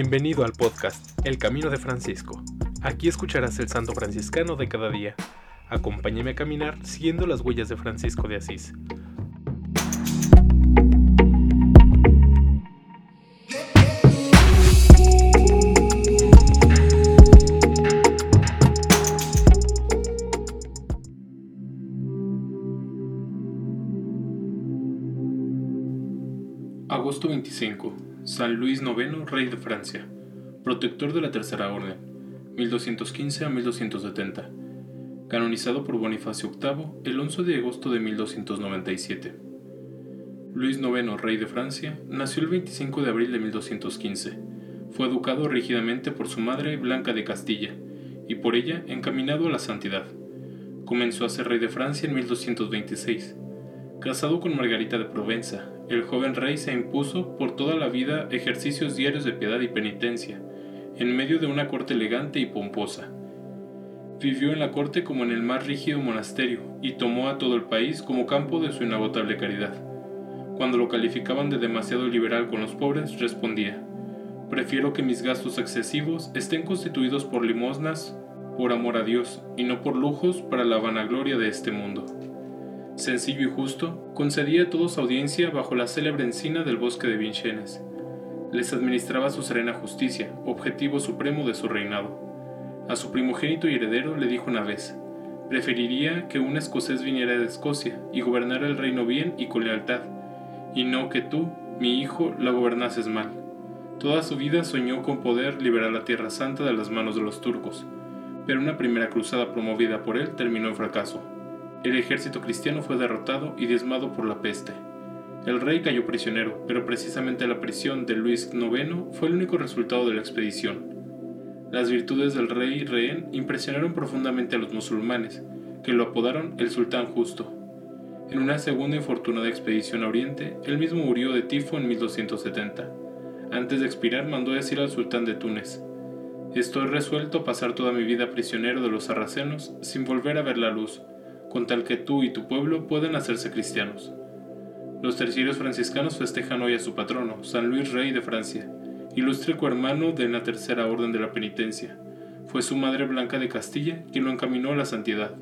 Bienvenido al podcast El Camino de Francisco. Aquí escucharás el santo franciscano de cada día. Acompáñame a caminar siguiendo las huellas de Francisco de Asís. Agosto 25. San Luis IX, rey de Francia, protector de la Tercera Orden, 1215 a 1270. Canonizado por Bonifacio VIII el 11 de agosto de 1297. Luis IX, rey de Francia, nació el 25 de abril de 1215. Fue educado rígidamente por su madre Blanca de Castilla y por ella encaminado a la santidad. Comenzó a ser rey de Francia en 1226. Casado con Margarita de Provenza, el joven rey se impuso por toda la vida ejercicios diarios de piedad y penitencia, en medio de una corte elegante y pomposa. Vivió en la corte como en el más rígido monasterio y tomó a todo el país como campo de su inagotable caridad. Cuando lo calificaban de demasiado liberal con los pobres, respondía, Prefiero que mis gastos excesivos estén constituidos por limosnas, por amor a Dios, y no por lujos para la vanagloria de este mundo sencillo y justo, concedía a todos audiencia bajo la célebre encina del bosque de Vincennes. Les administraba su serena justicia, objetivo supremo de su reinado. A su primogénito y heredero le dijo una vez, preferiría que un escocés viniera de Escocia y gobernara el reino bien y con lealtad, y no que tú, mi hijo, la gobernases mal. Toda su vida soñó con poder liberar la Tierra Santa de las manos de los turcos, pero una primera cruzada promovida por él terminó en fracaso. El ejército cristiano fue derrotado y diezmado por la peste. El rey cayó prisionero, pero precisamente la prisión de Luis IX fue el único resultado de la expedición. Las virtudes del rey rehén impresionaron profundamente a los musulmanes, que lo apodaron el sultán justo. En una segunda infortunada expedición a Oriente, él mismo murió de tifo en 1270. Antes de expirar mandó decir al sultán de Túnez, Estoy resuelto a pasar toda mi vida prisionero de los sarracenos sin volver a ver la luz, con tal que tú y tu pueblo puedan hacerse cristianos. Los terciarios franciscanos festejan hoy a su patrono, San Luis Rey de Francia, ilustre cohermano de la Tercera Orden de la Penitencia. Fue su madre Blanca de Castilla quien lo encaminó a la santidad.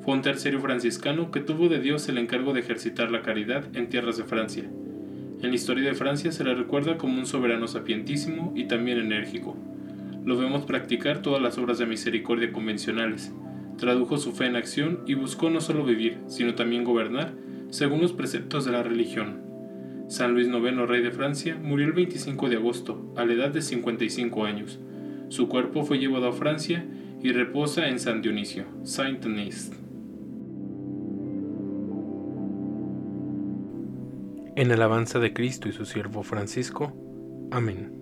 Fue un terciario franciscano que tuvo de Dios el encargo de ejercitar la caridad en tierras de Francia. En la historia de Francia se le recuerda como un soberano sapientísimo y también enérgico. Lo vemos practicar todas las obras de misericordia convencionales, tradujo su fe en acción y buscó no solo vivir, sino también gobernar según los preceptos de la religión. San Luis IX, rey de Francia, murió el 25 de agosto, a la edad de 55 años. Su cuerpo fue llevado a Francia y reposa en San Dionisio, Saint-Denis. En alabanza de Cristo y su siervo Francisco. Amén.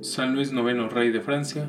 San Luis IX, rey de Francia,